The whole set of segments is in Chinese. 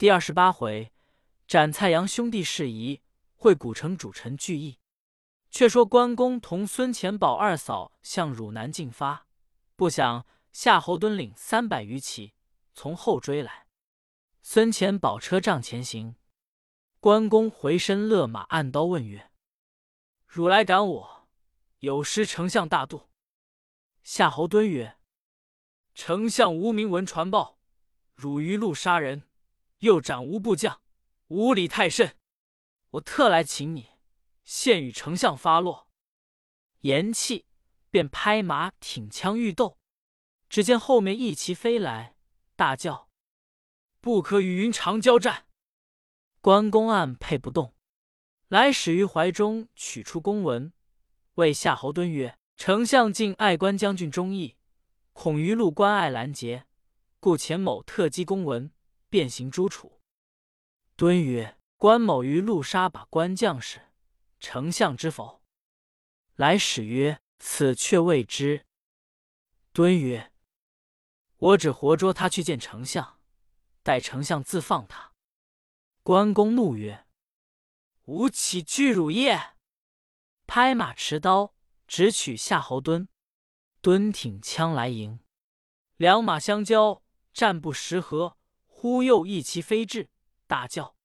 第二十八回，斩蔡阳兄弟事宜，会古城主臣聚义。却说关公同孙乾宝二嫂向汝南进发，不想夏侯惇领三百余骑从后追来。孙乾宝车仗前行，关公回身勒马按刀问曰：“汝来赶我，有失丞相大度。”夏侯惇曰：“丞相无名闻传报，汝于路杀人，又斩无部将，无礼太甚。我特来请你。”现与丞相发落，言讫，便拍马挺枪欲斗。只见后面一骑飞来，大叫：“不可与云长交战！”关公按配不动，来使于怀中取出公文，谓夏侯惇曰：“丞相敬爱关将军忠义，恐于路关隘拦截，故钱某特击公文，便行诛楚。”敦曰：“关某于路杀把关将士。”丞相知否？来使曰：“此却未知。”敦曰：“我只活捉他去见丞相，待丞相自放他。”关公怒曰：“吾岂惧汝也！”拍马持刀，直取夏侯惇。敦挺枪来迎，两马相交，战不十合，忽又一骑飞至，大叫：“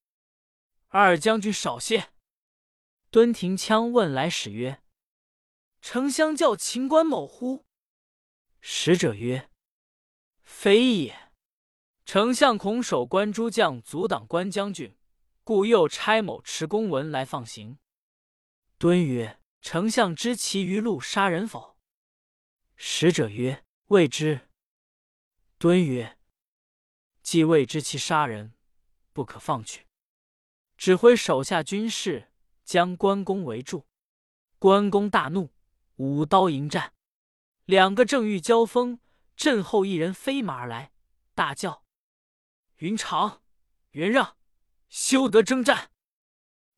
二将军少歇！”敦停枪问来使曰：“丞相叫秦关某乎？”使者曰：“非也。丞相恐守关诸将阻挡关将军，故又差某持公文来放行。”敦曰：“丞相知其余路杀人否？”使者曰：“未知。”敦曰：“既未知其杀人，不可放去，指挥手下军士。”将关公围住，关公大怒，舞刀迎战。两个正欲交锋，阵后一人飞马而来，大叫：“云长，袁让，休得征战！”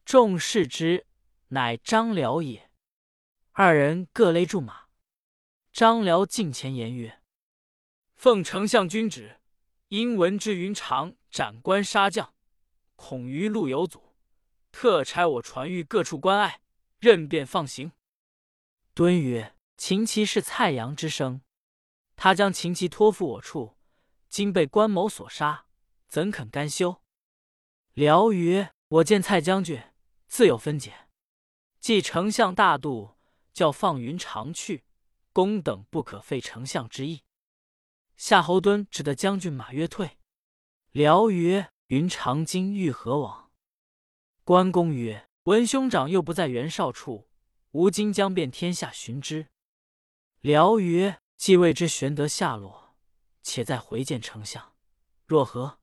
众视之，乃张辽也。二人各勒住马。张辽近前言曰：“奉丞相君旨，因闻之云长斩关杀将，恐于路有阻。”特差我传谕各处关隘，任便放行。敦曰：“秦琪是蔡阳之生，他将秦琪托付我处，今被关某所杀，怎肯甘休？”辽曰：“我见蔡将军自有分解，既丞相大度，叫放云长去，公等不可废丞相之意。”夏侯惇只得将军马约退。辽曰：“云长今欲何往？”关公曰：“文兄长又不在袁绍处，吾今将遍天下寻之。”辽曰：“既未知玄德下落，且再回见丞相，若何？”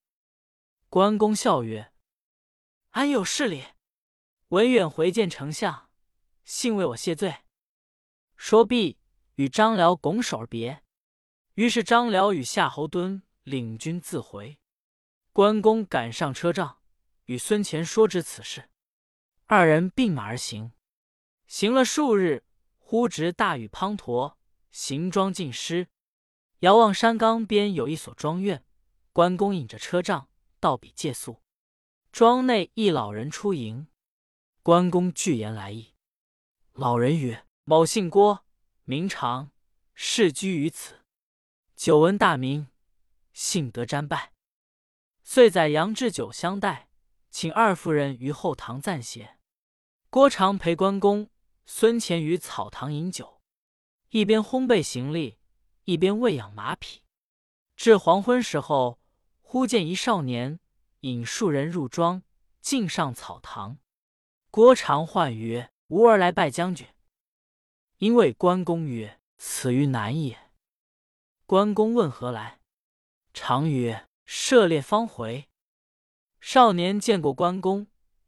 关公笑曰：“安有是理？文远回见丞相，幸为我谢罪。”说毕，与张辽拱手而别。于是张辽与夏侯惇领军自回。关公赶上车仗。与孙乾说知此事，二人并马而行。行了数日，忽值大雨滂沱，行装尽失。遥望山冈边有一所庄院，关公引着车仗到彼借宿。庄内一老人出迎，关公具言来意。老人曰：“某姓郭，名长，世居于此。久闻大名，幸得瞻拜，遂载杨志酒相待。”请二夫人于后堂暂歇。郭长陪关公、孙乾于草堂饮酒，一边烘焙行李，一边喂养马匹。至黄昏时候，忽见一少年引数人入庄，进上草堂。郭长唤曰：“吾儿来拜将军。”因谓关公曰：“此于南也。”关公问何来，常曰：“涉猎方回。”少年见过关公，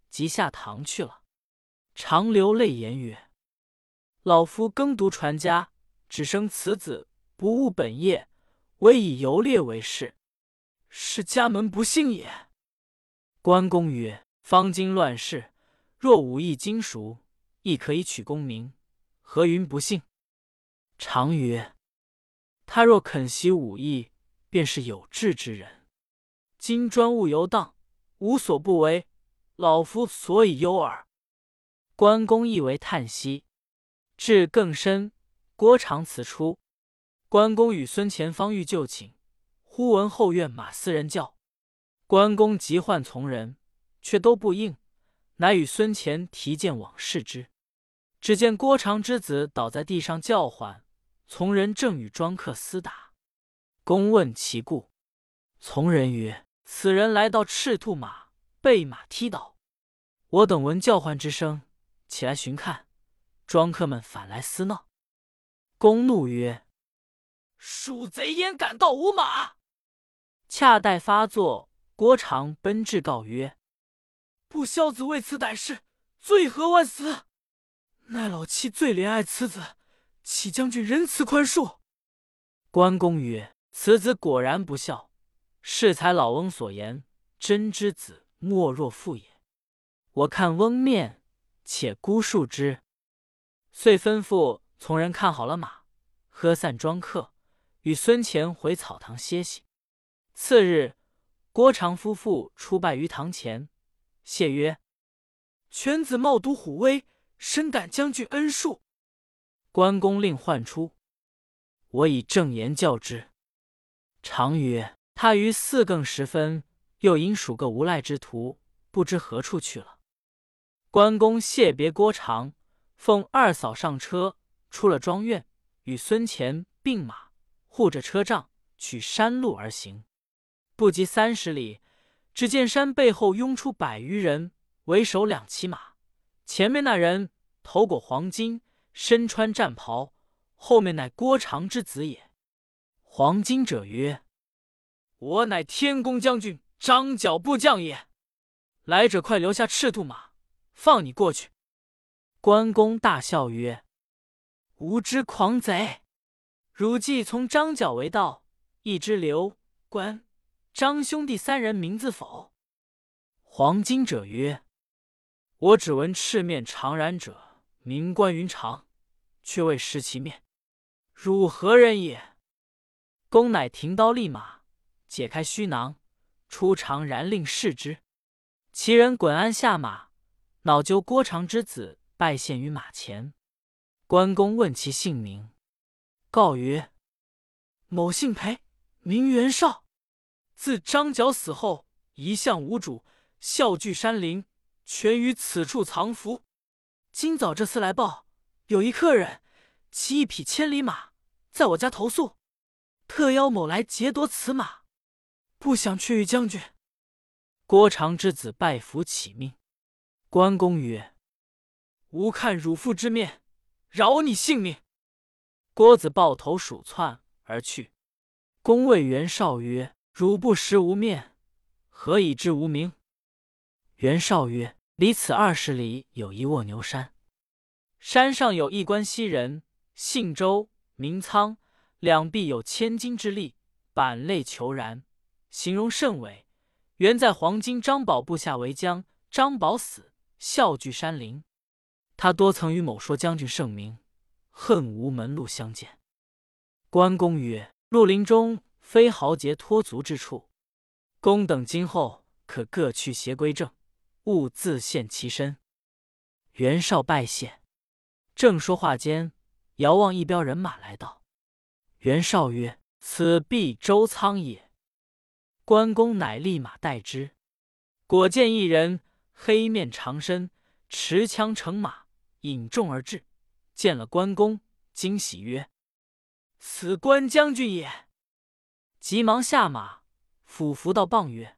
即下堂去了。常流泪言曰：“老夫耕读传家，只生此子，不务本业，唯以游猎为事，是家门不幸也。”关公曰：“方今乱世，若武艺精熟，亦可以取功名，何云不幸？”常曰：“他若肯习武艺，便是有志之人。今专务游荡。”无所不为，老夫所以忧耳。”关公亦为叹息。至更深，郭长辞出。关公与孙乾方欲就寝，忽闻后院马嘶人叫。关公急唤从人，却都不应，乃与孙乾提剑往视之。只见郭长之子倒在地上叫唤，从人正与庄客厮打。公问其故，从人曰：“此人来到赤兔马，被马踢倒。我等闻叫唤之声，起来寻看，庄客们反来厮闹。”公怒曰：“鼠贼焉敢盗吾马！”恰待发作，郭长奔至告曰：“不孝子为此歹事，罪何万死？奈老妻最怜爱此子，启将军仁慈宽恕。”关公曰：“此子果然不孝，适才老翁所言，真之子莫若父也。我看翁面，且估数之。”遂吩咐从人看好了马。喝散庄客，与孙乾回草堂歇息。次日，郭长夫妇出拜于堂前，谢曰：“犬子冒渎虎威，深感将军恩恕。”关公令唤出，我以正言教之。常曰：“他于四更时分，又引数个无赖之徒，不知何处去了。”关公谢别郭长，奉二嫂上车，出了庄院。与孙乾并马，护着车仗，取山路而行。不及三十里，只见山背后拥出百余人，为首两骑马。前面那人头裹黄金，身穿战袍，后面乃郭长之子也。黄金者曰：“我乃天公将军张角部将也。来者快留下赤兔马，放你过去。”关公大笑曰。无知狂贼！汝既从张角为道，亦知刘关张兄弟三人名字否？黄金者曰：“我只闻赤面长髯者名关云长，却未识其面。汝何人也？”公乃停刀立马，解开须囊，出长髯令视之。其人滚鞍下马，恼揪郭长之子拜献于马前。关公问其姓名，告曰：“某姓裴，名袁绍。自张角死后，一向无主，啸聚山林，全于此处藏伏。今早这厮来报，有一客人骑一匹千里马，在我家投宿，特邀某来劫夺此马，不想却与将军。”郭长之子拜服起命。关公曰：“吾看汝父之面。”饶你性命！郭子抱头鼠窜而去。公谓袁绍曰：“汝不识无面，何以知无名？”袁绍曰：“离此二十里有一卧牛山，山上有一关西人，姓周，名苍，两臂有千斤之力，板肋虬髯，形容甚伟。原在黄巾张宝部下为将，张宝死，笑聚山林。”他多曾与某说将军圣名，恨无门路相见。关公曰：“绿林中非豪杰脱足之处，公等今后可各去邪归正，勿自陷其身。”袁绍拜谢。正说话间，遥望一彪人马来到。袁绍曰：“此必周仓也。”关公乃立马待之。果见一人，黑面长身，持枪乘马。引众而至，见了关公，惊喜曰：“此关将军也。”急忙下马，俯伏到傍曰：“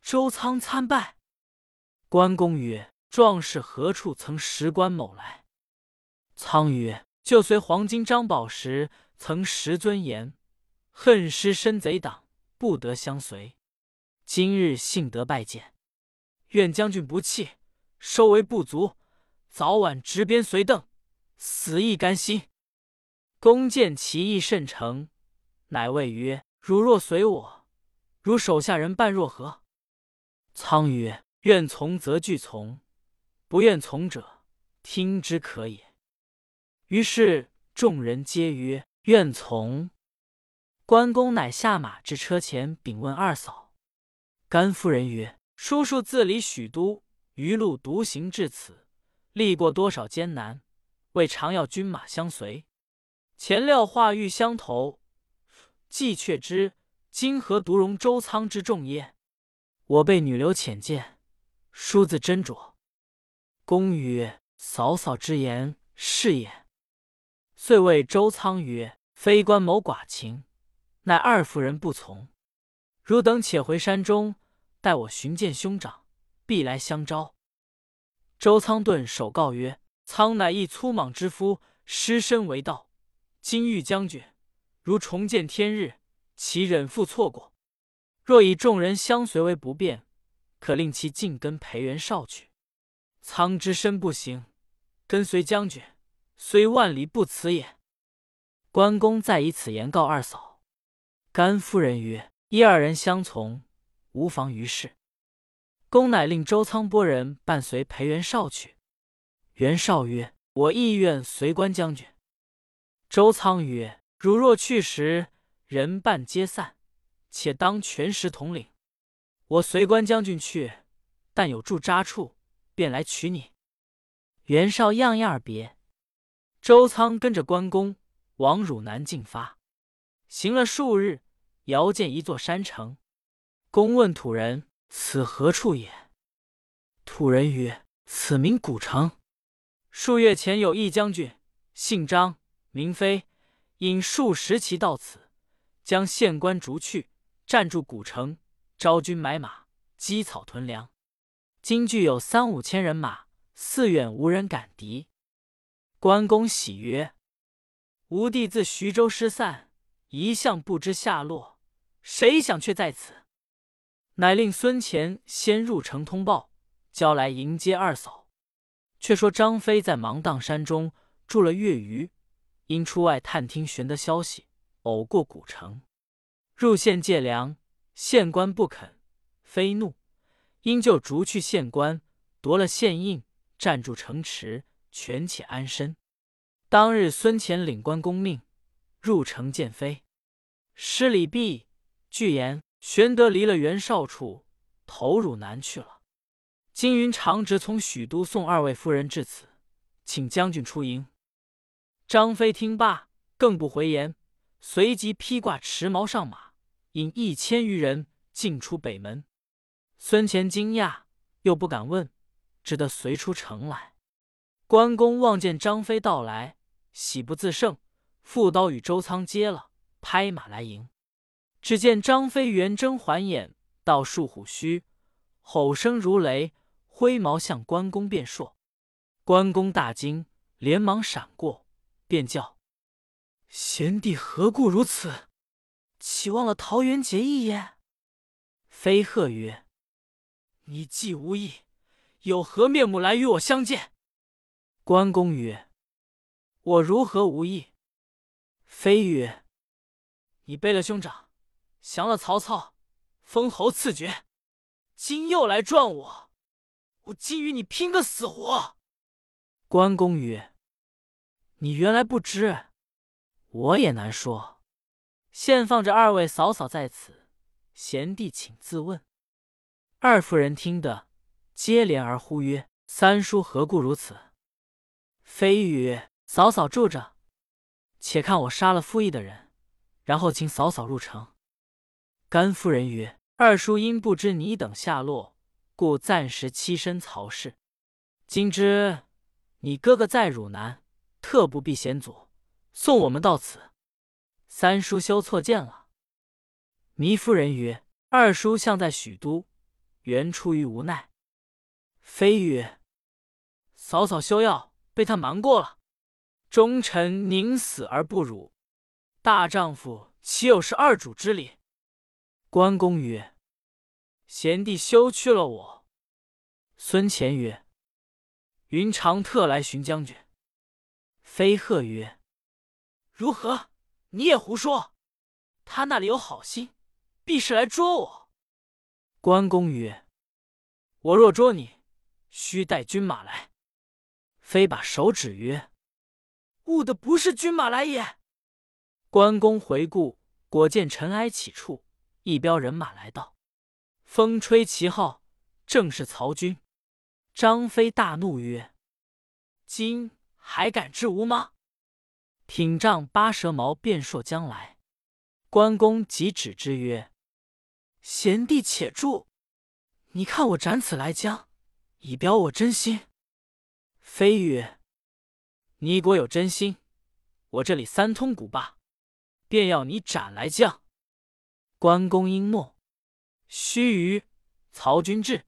周仓参拜。”关公曰：“壮士何处曾识关某来？”苍曰：“就随黄金张宝时，曾识尊严，恨失身贼党，不得相随。今日幸得拜见，愿将军不弃，收为不足。”早晚执鞭随邓，死亦甘心。公见其意甚诚，乃谓曰：“汝若随我，如手下人伴若何？”苍曰：“愿从则俱从，不愿从者，听之可也。”于是众人皆曰：“愿从。”关公乃下马至车前，禀问二嫂。甘夫人曰：“叔叔自离许都，余路独行至此，历过多少艰难，未尝要军马相随。前料化欲相投，既却知今何独容周仓之众耶？我被女流浅见，叔自斟酌。公曰：“嫂嫂之言是也。”遂谓周仓曰：“非官谋寡情，乃二夫人不从。汝等且回山中，待我寻见兄长，必来相招。”周仓顿首告曰：“仓乃一粗莽之夫，失身为盗。今遇将军，如重见天日，其忍负错过？若以众人相随为不便，可令其尽跟裴元绍去。仓之身不行，跟随将军，虽万里不辞也。”关公再以此言告二嫂。甘夫人曰：“一二人相从，无妨于事。”公乃令周仓拨人伴随裴元绍去。袁绍曰：“我亦愿随关将军。”周仓曰：“汝若去时，人伴皆散，且当全时统领。我随关将军去，但有驻扎处，便来取你。”袁绍样样别。周仓跟着关公往汝南进发，行了数日，遥见一座山城。公问土人：“此何处也？”土人曰：“此名古城。数月前有一将军，姓张。”名飞引数十骑到此，将县官逐去，占住古城，招军买马，积草屯粮。今俱有三五千人马，四远无人敢敌。关公喜曰：“吾弟自徐州失散，一向不知下落，谁想却在此？”乃令孙乾先入城通报，交来迎接二嫂。却说张飞在芒砀山中住了月余。因出外探听，玄德消息，偶过古城，入县借粮，县官不肯，非怒，因就逐去县官，夺了县印，占住城池，权且安身。当日孙乾领关公命，入城见飞，施礼毕，据言玄德离了袁绍处，投汝南去了。金云长直从许都送二位夫人至此，请将军出营。张飞听罢，更不回言，随即披挂持矛上马，引一千余人进出北门。孙乾惊讶，又不敢问，只得随出城来。关公望见张飞到来，喜不自胜，复刀与周仓接了，拍马来迎。只见张飞圆睁环眼，到树虎须，吼声如雷，挥矛向关公便说。关公大惊，连忙闪过。便叫贤弟何故如此？岂忘了桃园结义也？飞鹤曰：“你既无义，有何面目来与我相见？”关公曰：“我如何无义？”飞曰：“你背了兄长，降了曹操，封侯赐爵，今又来撞我，我今与你拼个死活。”关公曰。你原来不知，我也难说。现放着二位嫂嫂在此，贤弟请自问。二夫人听得，接连而呼曰：“三叔何故如此？”飞羽：“嫂嫂住着，且看我杀了傅义的人，然后请嫂嫂入城。”甘夫人曰：“二叔因不知你等下落，故暂时栖身曹氏。今知你哥哥在汝南。”特不避险阻，送我们到此。三叔休错见了。糜夫人曰：“二叔向在许都，原出于无奈。”飞羽：“嫂嫂休要被他瞒过了。忠臣宁死而不辱，大丈夫岂有是二主之理？”关公曰：“贤弟休去了我。”孙乾曰：“云长特来寻将军。”飞鹤曰：“如何？你也胡说！他那里有好心，必是来捉我。”关公曰：“我若捉你，须带军马来。”飞把手指曰：“误的不是军马来也。”关公回顾，果见尘埃起处，一彪人马来到，风吹旗号，正是曹军。张飞大怒曰：“今还敢知吾吗？”挺杖八蛇矛便硕将来。关公即止之曰：“贤弟且住，你看我斩此来将，以表我真心。”飞曰：“你果有真心，我这里三通鼓罢，便要你斩来将。”关公应诺。须臾，曹军至，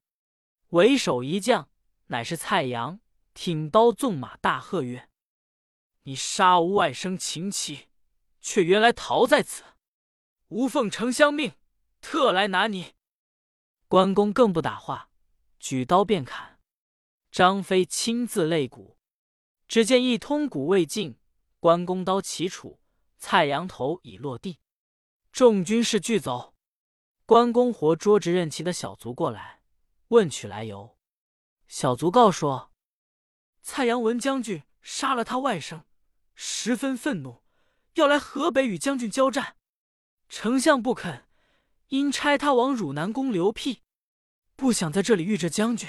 为首一将。乃是蔡阳，挺刀纵马，大喝曰：“你杀吾外甥秦琪，却原来逃在此！吾奉丞相命，特来拿你。”关公更不打话，举刀便砍。张飞亲自擂鼓，只见一通鼓未尽，关公刀齐杵，蔡阳头已落地，众军士俱走。关公活捉执任骑的小卒过来，问取来由。小卒告说：“蔡阳文将军杀了他外甥，十分愤怒，要来河北与将军交战。丞相不肯，因差他往汝南宫刘辟，不想在这里遇着将军。”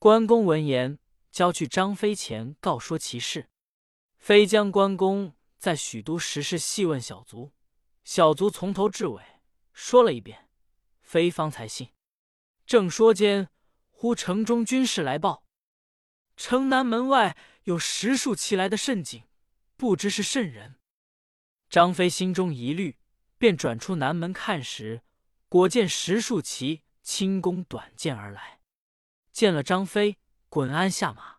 关公闻言，交去张飞前告说其事。飞将关公在许都时事细问小卒，小卒从头至尾说了一遍，飞方才信。正说间。忽城中军士来报，城南门外有十数骑来的甚警，不知是甚人。张飞心中疑虑，便转出南门看时，果见十数骑轻弓短箭而来，见了张飞，滚鞍下马，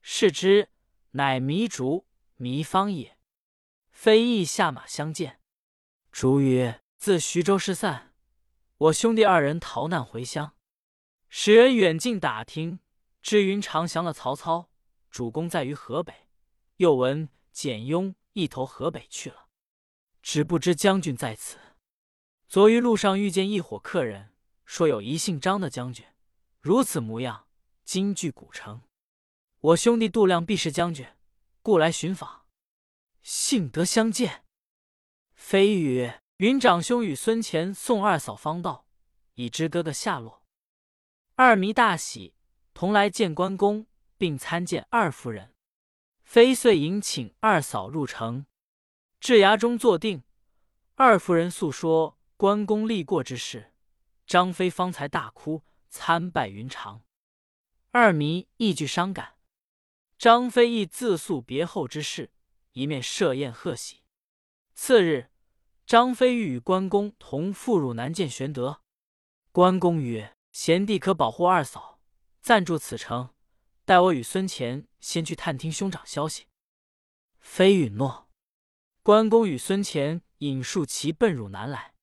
视之，乃糜竺、糜芳也。飞亦下马相见，竺曰：“自徐州失散，我兄弟二人逃难回乡。”使人远近打听，知云长降了曹操，主公在于河北。又闻简雍一头河北去了，只不知将军在此。昨于路上遇见一伙客人，说有一姓张的将军，如此模样，今据古城。我兄弟度量必是将军，故来寻访，幸得相见。飞羽：“云长兄与孙乾、宋二嫂方到，已知哥哥下落。”二迷大喜，同来见关公，并参见二夫人。飞遂迎请二嫂入城，至衙中坐定。二夫人诉说关公立过之事，张飞方才大哭参拜云长。二迷亦具伤感。张飞亦自诉别后之事，一面设宴贺喜。次日，张飞欲与关公同赴汝南见玄德。关公曰。贤弟可保护二嫂，暂住此城，待我与孙乾先去探听兄长消息。飞允诺。关公与孙乾引数骑奔汝南来。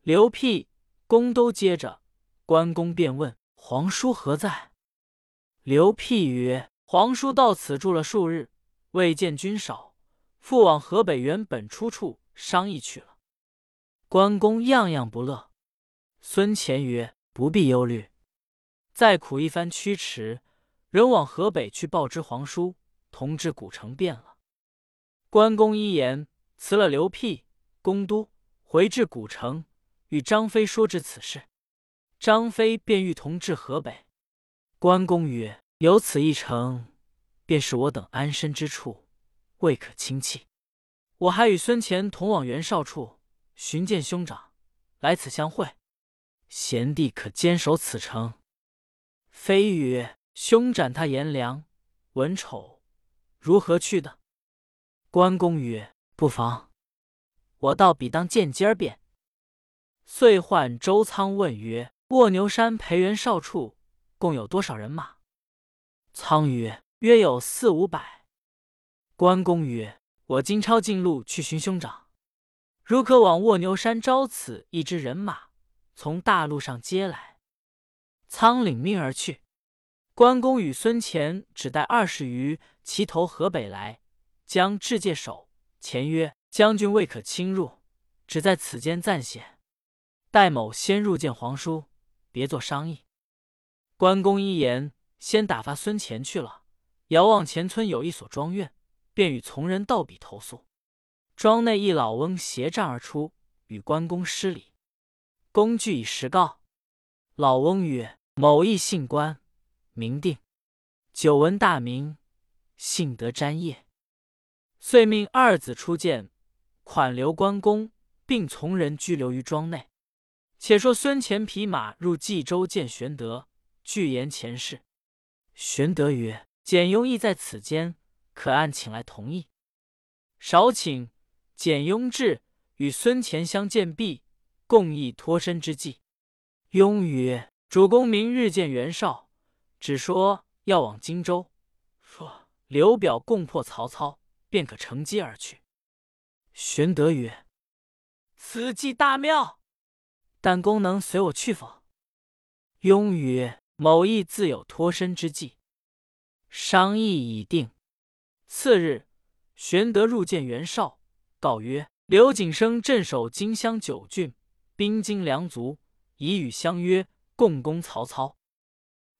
刘辟、公都接着，关公便问皇叔何在。刘辟曰：“皇叔到此住了数日，未见军少，复往河北原本出处商议去了。”关公样样不乐。孙乾曰。不必忧虑，再苦一番驱驰，仍往河北去报知皇叔，同至古城便了。关公一言辞了刘辟、公都，回至古城，与张飞说至此事。张飞便欲同至河北。关公曰：“有此一城，便是我等安身之处，未可轻弃。我还与孙乾同往袁绍处寻见兄长，来此相会。”贤弟可坚守此城。飞曰：“兄斩他颜良、文丑，如何去的？”关公曰：“不妨，我到比当见尖儿便。”遂唤周仓问曰：“卧牛山裴元绍处共有多少人马？”苍曰：“约有四五百。”关公曰：“我今抄近路去寻兄长，如可往卧牛山招此一支人马。”从大路上接来，仓领命而去。关公与孙乾只带二十余骑投河北来，将至界守。前曰：“将军未可侵入，只在此间暂歇，待某先入见皇叔，别做商议。”关公一言，先打发孙乾去了。遥望前村有一所庄院，便与从人到彼投宿。庄内一老翁携杖而出，与关公施礼。公具以实告，老翁曰：“某义姓关，名定，久闻大名，幸得瞻谒。遂命二子出见，款留关公，并从人拘留于庄内。且说孙乾匹马入冀州见玄德，具言前事。玄德曰：“简雍亦在此间，可按请来同意。”少顷，简雍至，与孙乾相见毕，共议脱身之计。雍曰：“主公明日见袁绍，只说要往荆州，说刘表共破曹操，便可乘机而去。”玄德曰：“此计大妙。”但功能随我去否？雍曰：“某亦自有脱身之计。”商议已定。次日，玄德入见袁绍，告曰：“刘景升镇守荆襄九郡，兵精粮足，已与相约共攻曹操。”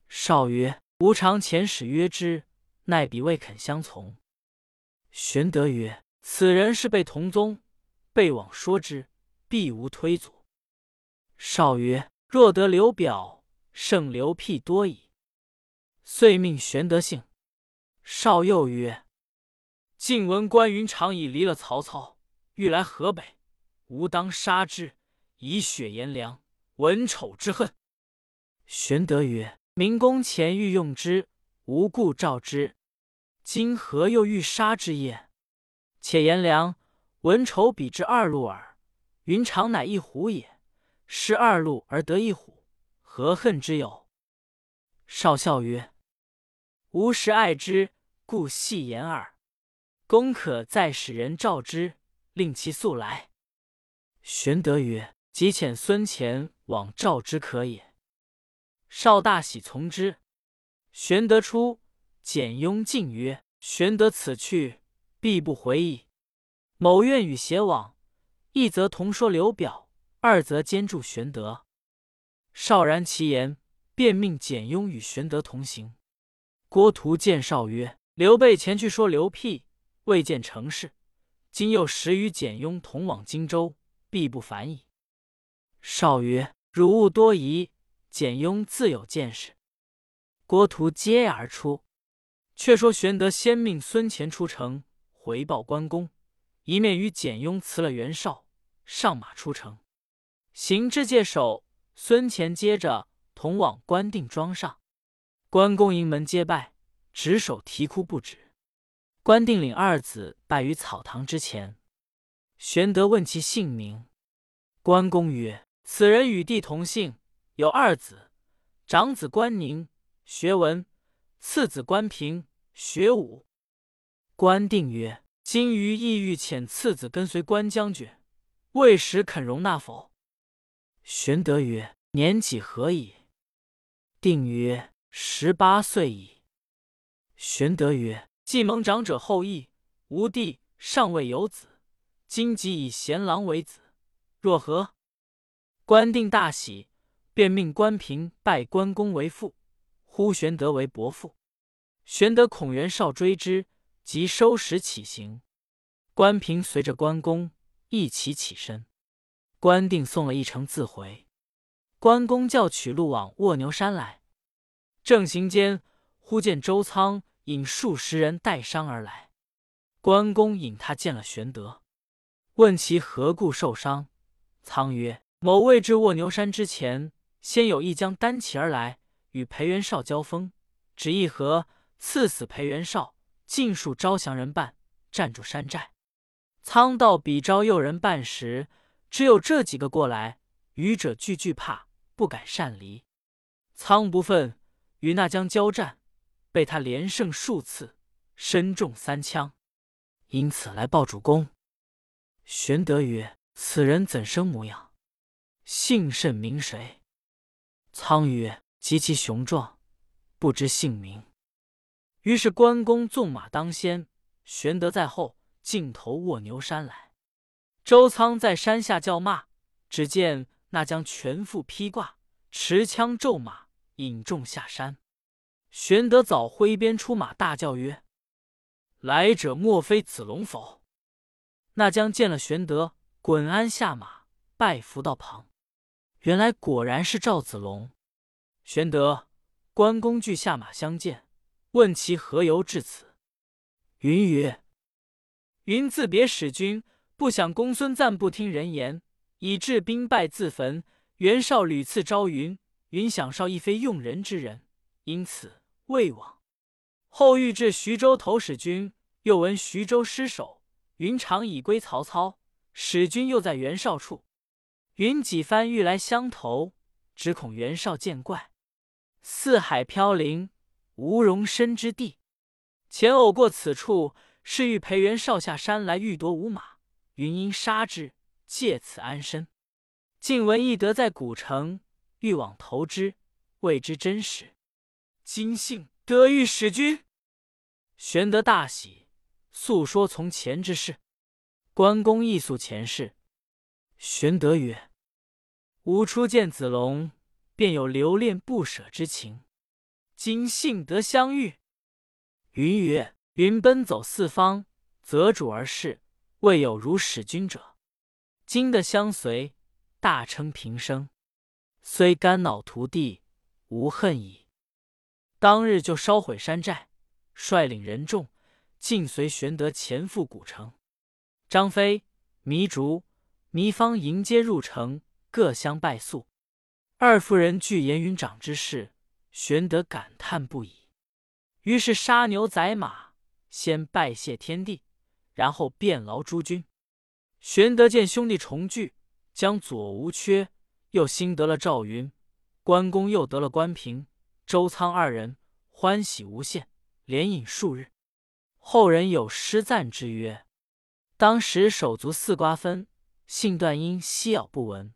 绍曰：“吾常遣使约之，奈彼未肯相从。”玄德曰：“此人是被同宗，被往说之，必无推阻。”少曰：“若得刘表，胜刘辟多矣。”遂命玄德信。少又曰：“晋闻关云长已离了曹操，欲来河北，吾当杀之，以雪颜良、文丑之恨。”玄德曰：“明公前欲用之，无故召之，今何又欲杀之也？且颜良、文丑比之二路耳，云长乃一虎也。”失二路而得一虎，何恨之有？少笑曰：“吾实爱之，故戏言耳。公可再使人召之，令其速来。”玄德曰：“即遣孙乾往召之可也。”少大喜，从之。玄德出，简雍进曰：“玄德此去，必不回矣。某愿与偕往，一则同说刘表。”二则兼助玄德，少然其言，便命简雍与玄德同行。郭图见少曰：“刘备前去说刘辟，未见成事，今又时与简雍同往荆州，必不反矣。”少曰：“汝勿多疑，简雍自有见识。”郭图接而出。却说玄德先命孙乾出城回报关公，一面与简雍辞了袁绍，上马出城。行至界首，孙乾接着同往关定庄上。关公迎门接拜，执手啼哭不止。关定领二子拜于草堂之前。玄德问其姓名，关公曰：“此人与弟同姓，有二子，长子关宁学文，次子关平学武。”关定曰：“今余意欲遣次子跟随关将军，未时肯容纳否？”玄德曰：“年几何矣？”定曰：“十八岁矣。”玄德曰：“既蒙长者厚意，吾弟尚未有子，今即以贤郎为子，若何？”关定大喜，便命关平拜关公为父，呼玄德为伯父。玄德恐袁绍追之，即收拾起行。关平随着关公一起起身。关定送了一程自回，关公叫取路往卧牛山来。正行间，忽见周仓引数十人带伤而来。关公引他见了玄德，问其何故受伤。仓曰：“某未至卧牛山之前，先有一将单骑而来，与裴元绍交锋，只一合，刺死裴元绍，尽数招降人半，占住山寨。仓到比招诱人半时。”只有这几个过来，愚者俱惧怕，不敢擅离。仓不忿，与那将交战，被他连胜数次，身中三枪，因此来报主公。玄德曰：“此人怎生模样？姓甚名谁？”仓曰：“极其雄壮，不知姓名。”于是关公纵马当先，玄德在后，径投卧牛山来。周仓在山下叫骂，只见那将全副披挂，持枪骤马，引众下山。玄德早挥鞭出马，大叫曰：“来者莫非子龙否？”那将见了玄德，滚鞍下马，拜伏道旁。原来果然是赵子龙。玄德、关公俱下马相见，问其何由至此。云曰：“云自别使君，不想公孙瓒不听人言，以致兵败自焚。袁绍屡次招云，云想绍亦非用人之人，因此未往。后欲至徐州投使君，又闻徐州失守，云长已归曹操，使君又在袁绍处。云几番欲来相投，只恐袁绍见怪。”四海飘零，无容身之地。前偶过此处，是欲陪袁绍下山来欲夺五马，云因杀之，借此安身。晋闻翼德在古城，欲往投之，未知真实。今幸得遇使君，玄德大喜，诉说从前之事。关公亦诉前事。玄德曰：“吾初见子龙。”便有留恋不舍之情，今幸得相遇。云曰：“云奔走四方，择主而事，未有如使君者。今得相随，大称平生，虽肝脑涂地，无恨矣。”当日就烧毁山寨，率领人众尽随玄德前赴古城。张飞、糜竺、糜芳迎接入城，各相拜宿。二夫人具严云长之事，玄德感叹不已。于是杀牛宰马，先拜谢天地，然后便劳诸君。玄德见兄弟重聚，将左吴缺，又新得了赵云，关公又得了关平、周仓二人，欢喜无限，连饮数日。后人有诗赞之曰：“当时手足似瓜分，信断因夕咬不闻。”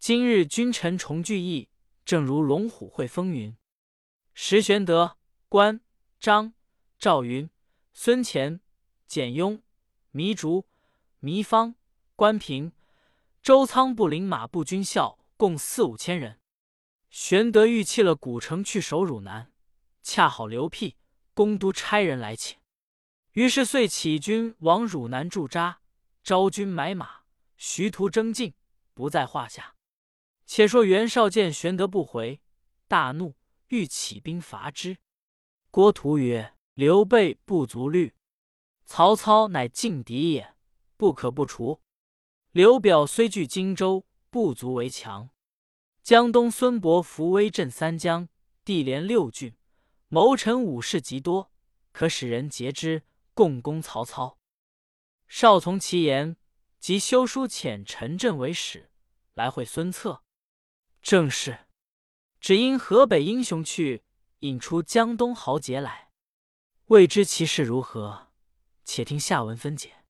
今日君臣重聚义，正如龙虎会风云。时玄德、关张、赵云、孙乾、简雍、糜竺、糜芳、关平、周仓部领马步军校共四五千人。玄德欲弃了古城去守汝南，恰好刘辟、公都差人来请，于是遂起军往汝南驻扎，招军买马，徐图征进，不在话下。且说袁绍见玄德不回，大怒，欲起兵伐之。郭图曰：“刘备不足虑，曹操乃劲敌也，不可不除。刘表虽据荆州，不足为强。江东孙伯扶威震三江，地连六郡，谋臣武士极多，可使人截之，共攻曹操。绍从其言，即修书遣陈震为使，来会孙策。”正是，只因河北英雄去，引出江东豪杰来。未知其事如何，且听下文分解。